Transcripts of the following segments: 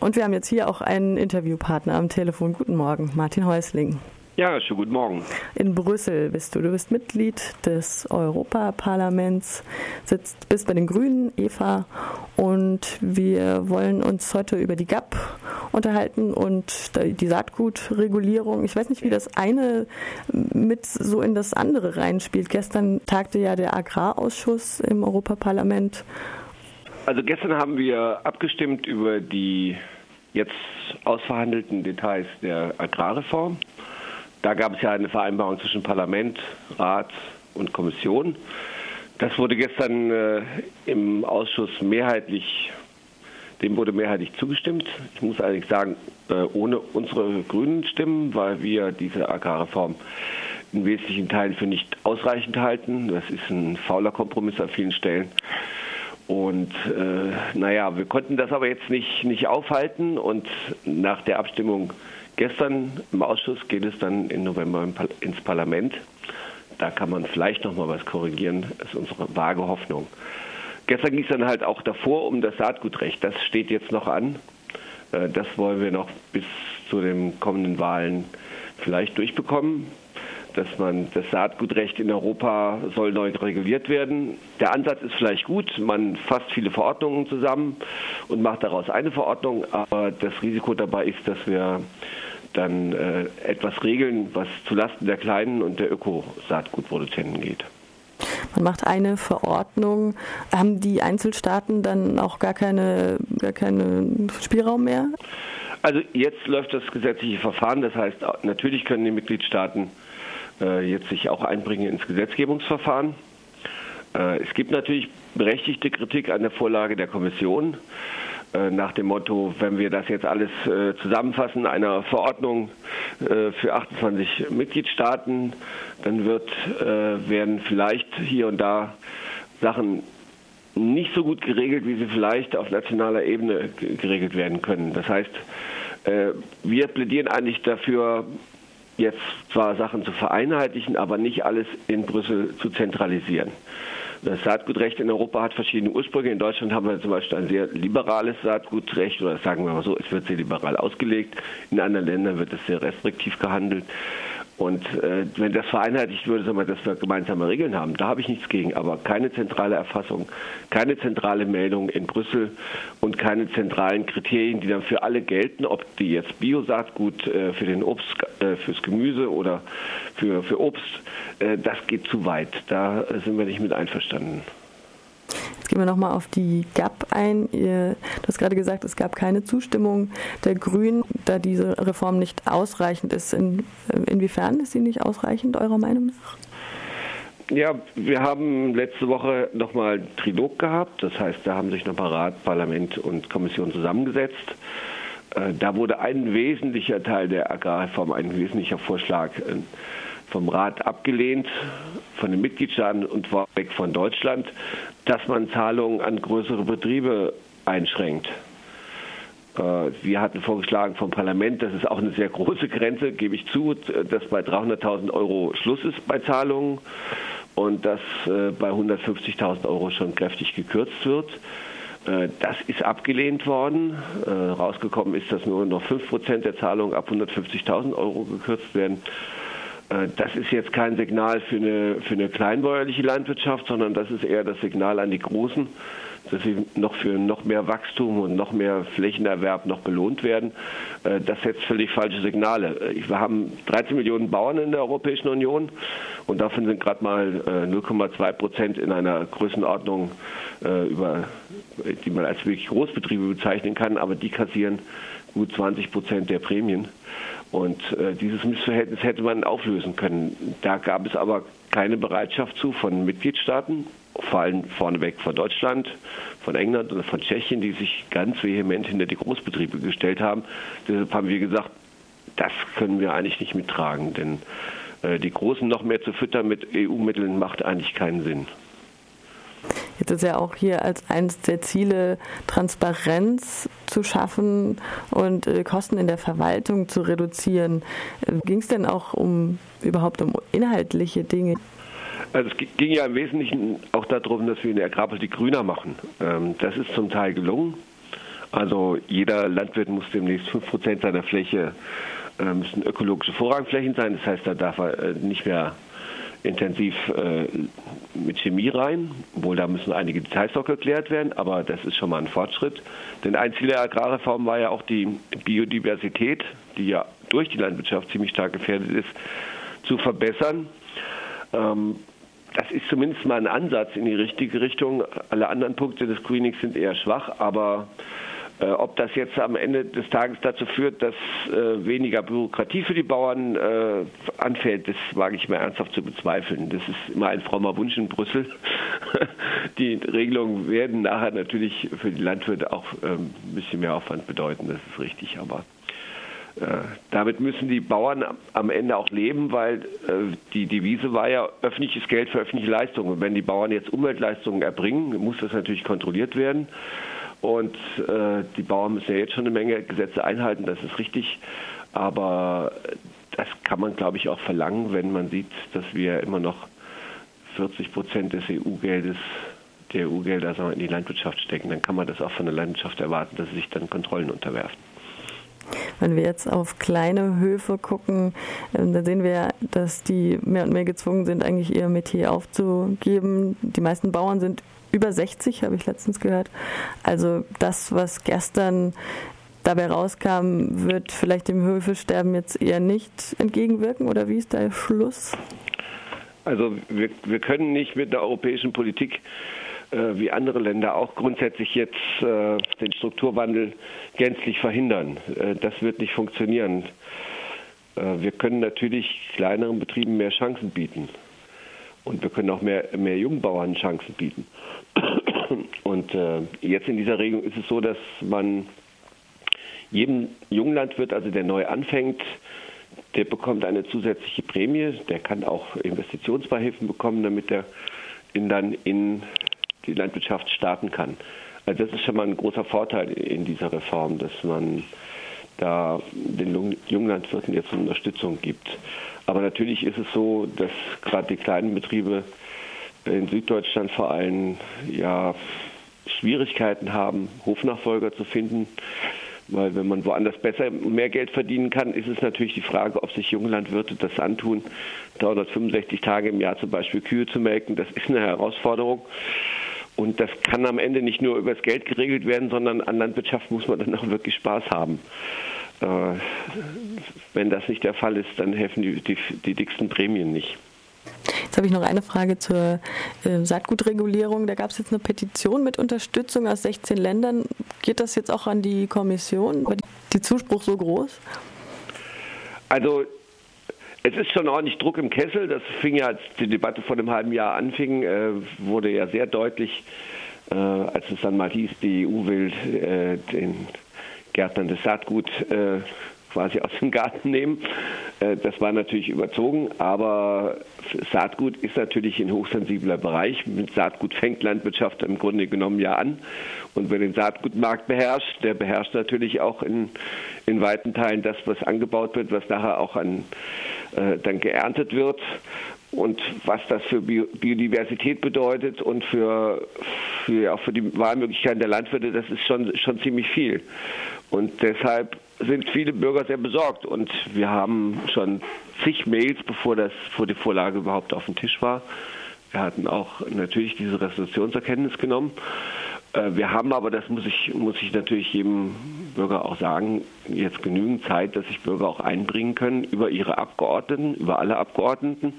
Und wir haben jetzt hier auch einen Interviewpartner am Telefon. Guten Morgen, Martin Häusling. Ja, schönen guten Morgen. In Brüssel bist du. Du bist Mitglied des Europaparlaments, sitzt, bist bei den Grünen, Eva, und wir wollen uns heute über die GAP unterhalten und die Saatgutregulierung. Ich weiß nicht, wie das eine mit so in das andere reinspielt. Gestern tagte ja der Agrarausschuss im Europaparlament also gestern haben wir abgestimmt über die jetzt ausverhandelten Details der Agrarreform. Da gab es ja eine Vereinbarung zwischen Parlament, Rat und Kommission. Das wurde gestern äh, im Ausschuss mehrheitlich, dem wurde mehrheitlich zugestimmt. Ich muss allerdings sagen, äh, ohne unsere grünen Stimmen, weil wir diese Agrarreform in wesentlichen Teilen für nicht ausreichend halten. Das ist ein fauler Kompromiss an vielen Stellen. Und äh, naja, wir konnten das aber jetzt nicht, nicht aufhalten und nach der Abstimmung gestern im Ausschuss geht es dann im November ins Parlament. Da kann man vielleicht noch mal was korrigieren, das ist unsere vage Hoffnung. Gestern ging es dann halt auch davor um das Saatgutrecht. Das steht jetzt noch an. Äh, das wollen wir noch bis zu den kommenden Wahlen vielleicht durchbekommen dass man das Saatgutrecht in Europa soll neu reguliert werden. Der Ansatz ist vielleicht gut, man fasst viele Verordnungen zusammen und macht daraus eine Verordnung, aber das Risiko dabei ist, dass wir dann äh, etwas regeln, was zulasten der kleinen und der Öko-Saatgutproduzenten geht. Man macht eine Verordnung. Haben die Einzelstaaten dann auch gar keine, gar keinen Spielraum mehr? Also jetzt läuft das gesetzliche Verfahren. Das heißt, natürlich können die Mitgliedstaaten jetzt sich auch einbringen ins Gesetzgebungsverfahren. Äh, es gibt natürlich berechtigte Kritik an der Vorlage der Kommission äh, nach dem Motto, wenn wir das jetzt alles zusammenfassen, einer Verordnung für 28 Mitgliedstaaten, dann wird, werden vielleicht hier und da Sachen nicht so gut geregelt, wie sie vielleicht auf nationaler Ebene geregelt werden können. Das heißt, wir plädieren eigentlich dafür, jetzt zwar Sachen zu vereinheitlichen, aber nicht alles in Brüssel zu zentralisieren. Das Saatgutrecht in Europa hat verschiedene Ursprünge. In Deutschland haben wir zum Beispiel ein sehr liberales Saatgutrecht, oder sagen wir mal so, es wird sehr liberal ausgelegt. In anderen Ländern wird es sehr restriktiv gehandelt. Und äh, wenn das vereinheitlicht würde, sagen wir, dass wir gemeinsame Regeln haben, da habe ich nichts gegen. Aber keine zentrale Erfassung, keine zentrale Meldung in Brüssel und keine zentralen Kriterien, die dann für alle gelten, ob die jetzt Biosaatgut äh, für den Obst, äh, fürs Gemüse oder für, für Obst, äh, das geht zu weit. Da sind wir nicht mit einverstanden. Jetzt gehen wir nochmal auf die GAP ein. Ihr, du hast gerade gesagt, es gab keine Zustimmung der Grünen, da diese Reform nicht ausreichend ist. In, inwiefern ist sie nicht ausreichend, eurer Meinung nach? Ja, wir haben letzte Woche nochmal Trilog gehabt. Das heißt, da haben sich nochmal Rat, Parlament und Kommission zusammengesetzt. Äh, da wurde ein wesentlicher Teil der Agrarreform, ein wesentlicher Vorschlag äh, vom Rat abgelehnt, von den Mitgliedstaaten und vorweg von Deutschland, dass man Zahlungen an größere Betriebe einschränkt. Äh, wir hatten vorgeschlagen vom Parlament, das ist auch eine sehr große Grenze, gebe ich zu, dass bei 300.000 Euro Schluss ist bei Zahlungen und dass äh, bei 150.000 Euro schon kräftig gekürzt wird. Äh, das ist abgelehnt worden. Rausgekommen ist, dass nur noch 5% der Zahlungen ab 150.000 Euro gekürzt werden. Das ist jetzt kein Signal für eine, für eine kleinbäuerliche Landwirtschaft, sondern das ist eher das Signal an die Großen, dass sie noch für noch mehr Wachstum und noch mehr Flächenerwerb noch belohnt werden. Äh, das setzt völlig falsche Signale. Äh, wir haben 13 Millionen Bauern in der Europäischen Union und davon sind gerade mal 0,2 Prozent in einer Größenordnung, über, die man als wirklich Großbetriebe bezeichnen kann, aber die kassieren gut 20 Prozent der Prämien. Und äh, dieses Missverhältnis hätte man auflösen können. Da gab es aber keine Bereitschaft zu von Mitgliedstaaten, vor allem vorneweg von Deutschland, von England oder von Tschechien, die sich ganz vehement hinter die Großbetriebe gestellt haben. Deshalb haben wir gesagt, das können wir eigentlich nicht mittragen, denn äh, die Großen noch mehr zu füttern mit EU-Mitteln macht eigentlich keinen Sinn. Jetzt ist ja auch hier als eines der Ziele Transparenz zu schaffen und äh, Kosten in der Verwaltung zu reduzieren. Äh, Ging es denn auch um überhaupt um inhaltliche Dinge? Also es ging ja im Wesentlichen auch darum, dass wir eine Agrarpolitik grüner machen. Ähm, das ist zum Teil gelungen. Also jeder Landwirt muss demnächst 5% seiner Fläche äh, müssen ökologische Vorrangflächen sein. Das heißt, da darf er äh, nicht mehr intensiv äh, mit Chemie rein, obwohl da müssen einige Details noch geklärt werden, aber das ist schon mal ein Fortschritt. Denn ein Ziel der Agrarreform war ja auch die Biodiversität, die ja durch die Landwirtschaft ziemlich stark gefährdet ist, zu verbessern. Ähm, das ist zumindest mal ein Ansatz in die richtige Richtung. Alle anderen Punkte des Screenings sind eher schwach, aber äh, ob das jetzt am Ende des Tages dazu führt, dass äh, weniger Bürokratie für die Bauern äh, anfällt, das wage ich mir ernsthaft zu bezweifeln. Das ist immer ein frommer Wunsch in Brüssel. die Regelungen werden nachher natürlich für die Landwirte auch ähm, ein bisschen mehr Aufwand bedeuten, das ist richtig, aber damit müssen die Bauern am Ende auch leben, weil äh, die Devise war ja öffentliches Geld für öffentliche Leistungen. Und wenn die Bauern jetzt Umweltleistungen erbringen, muss das natürlich kontrolliert werden. Und äh, die Bauern müssen ja jetzt schon eine Menge Gesetze einhalten, das ist richtig. Aber das kann man, glaube ich, auch verlangen, wenn man sieht, dass wir immer noch 40 Prozent des EU-Geldes, der EU-Gelder in die Landwirtschaft stecken. Dann kann man das auch von der Landwirtschaft erwarten, dass sie sich dann Kontrollen unterwerfen. Wenn wir jetzt auf kleine Höfe gucken, ähm, dann sehen wir, dass die mehr und mehr gezwungen sind, eigentlich ihr Metier aufzugeben. Die meisten Bauern sind über 60, habe ich letztens gehört. Also das, was gestern dabei rauskam, wird vielleicht dem Höfesterben jetzt eher nicht entgegenwirken oder wie ist der Schluss? Also wir, wir können nicht mit der europäischen Politik wie andere Länder auch grundsätzlich jetzt äh, den Strukturwandel gänzlich verhindern. Äh, das wird nicht funktionieren. Äh, wir können natürlich kleineren Betrieben mehr Chancen bieten. Und wir können auch mehr, mehr Jungbauern Chancen bieten. Und äh, jetzt in dieser Regelung ist es so, dass man jedem Junglandwirt, also der neu anfängt, der bekommt eine zusätzliche Prämie. Der kann auch Investitionsbeihilfen bekommen, damit er in dann in die Landwirtschaft starten kann. Also das ist schon mal ein großer Vorteil in dieser Reform, dass man da den Junglandwirten jetzt Unterstützung gibt. Aber natürlich ist es so, dass gerade die kleinen Betriebe in Süddeutschland vor allem ja Schwierigkeiten haben, Hofnachfolger zu finden. Weil wenn man woanders besser mehr Geld verdienen kann, ist es natürlich die Frage, ob sich junge Landwirte das antun, 365 Tage im Jahr zum Beispiel Kühe zu melken. Das ist eine Herausforderung. Und das kann am Ende nicht nur über das Geld geregelt werden, sondern an Landwirtschaft muss man dann auch wirklich Spaß haben. Äh, wenn das nicht der Fall ist, dann helfen die, die, die dicksten Prämien nicht. Jetzt habe ich noch eine Frage zur äh, Saatgutregulierung. Da gab es jetzt eine Petition mit Unterstützung aus 16 Ländern. Geht das jetzt auch an die Kommission? War die Zuspruch so groß? Also es ist schon ordentlich Druck im Kessel. Das fing ja, als die Debatte vor einem halben Jahr anfing, äh, wurde ja sehr deutlich, äh, als es dann mal hieß, die EU will äh, den Gärtnern das Saatgut quasi aus dem Garten nehmen. Das war natürlich überzogen, aber Saatgut ist natürlich ein hochsensibler Bereich. Mit Saatgut fängt Landwirtschaft im Grunde genommen ja an. Und wer den Saatgutmarkt beherrscht, der beherrscht natürlich auch in, in weiten Teilen das, was angebaut wird, was nachher auch an, dann geerntet wird. Und was das für Biodiversität bedeutet und für, für, auch für die Wahlmöglichkeiten der Landwirte, das ist schon, schon ziemlich viel. Und deshalb sind viele Bürger sehr besorgt. Und wir haben schon zig Mails, bevor, das, bevor die Vorlage überhaupt auf dem Tisch war. Wir hatten auch natürlich diese Resolution zur Kenntnis genommen. Äh, wir haben aber, das muss ich, muss ich natürlich jedem Bürger auch sagen, jetzt genügend Zeit, dass sich Bürger auch einbringen können über ihre Abgeordneten, über alle Abgeordneten,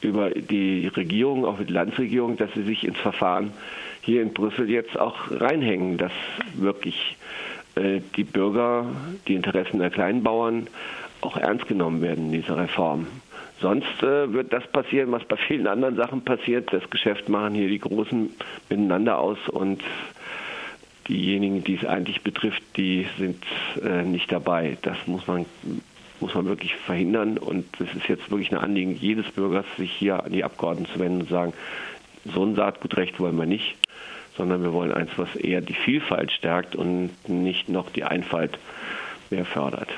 über die Regierung, auch die Landesregierung, dass sie sich ins Verfahren hier in Brüssel jetzt auch reinhängen, dass wirklich äh, die Bürger, die Interessen der Kleinbauern auch ernst genommen werden in dieser Reform. Sonst äh, wird das passieren, was bei vielen anderen Sachen passiert. Das Geschäft machen hier die Großen miteinander aus und diejenigen, die es eigentlich betrifft, die sind äh, nicht dabei. Das muss man, muss man wirklich verhindern und es ist jetzt wirklich ein Anliegen jedes Bürgers, sich hier an die Abgeordneten zu wenden und sagen, so ein Saatgutrecht wollen wir nicht sondern wir wollen eins, was eher die Vielfalt stärkt und nicht noch die Einfalt mehr fördert.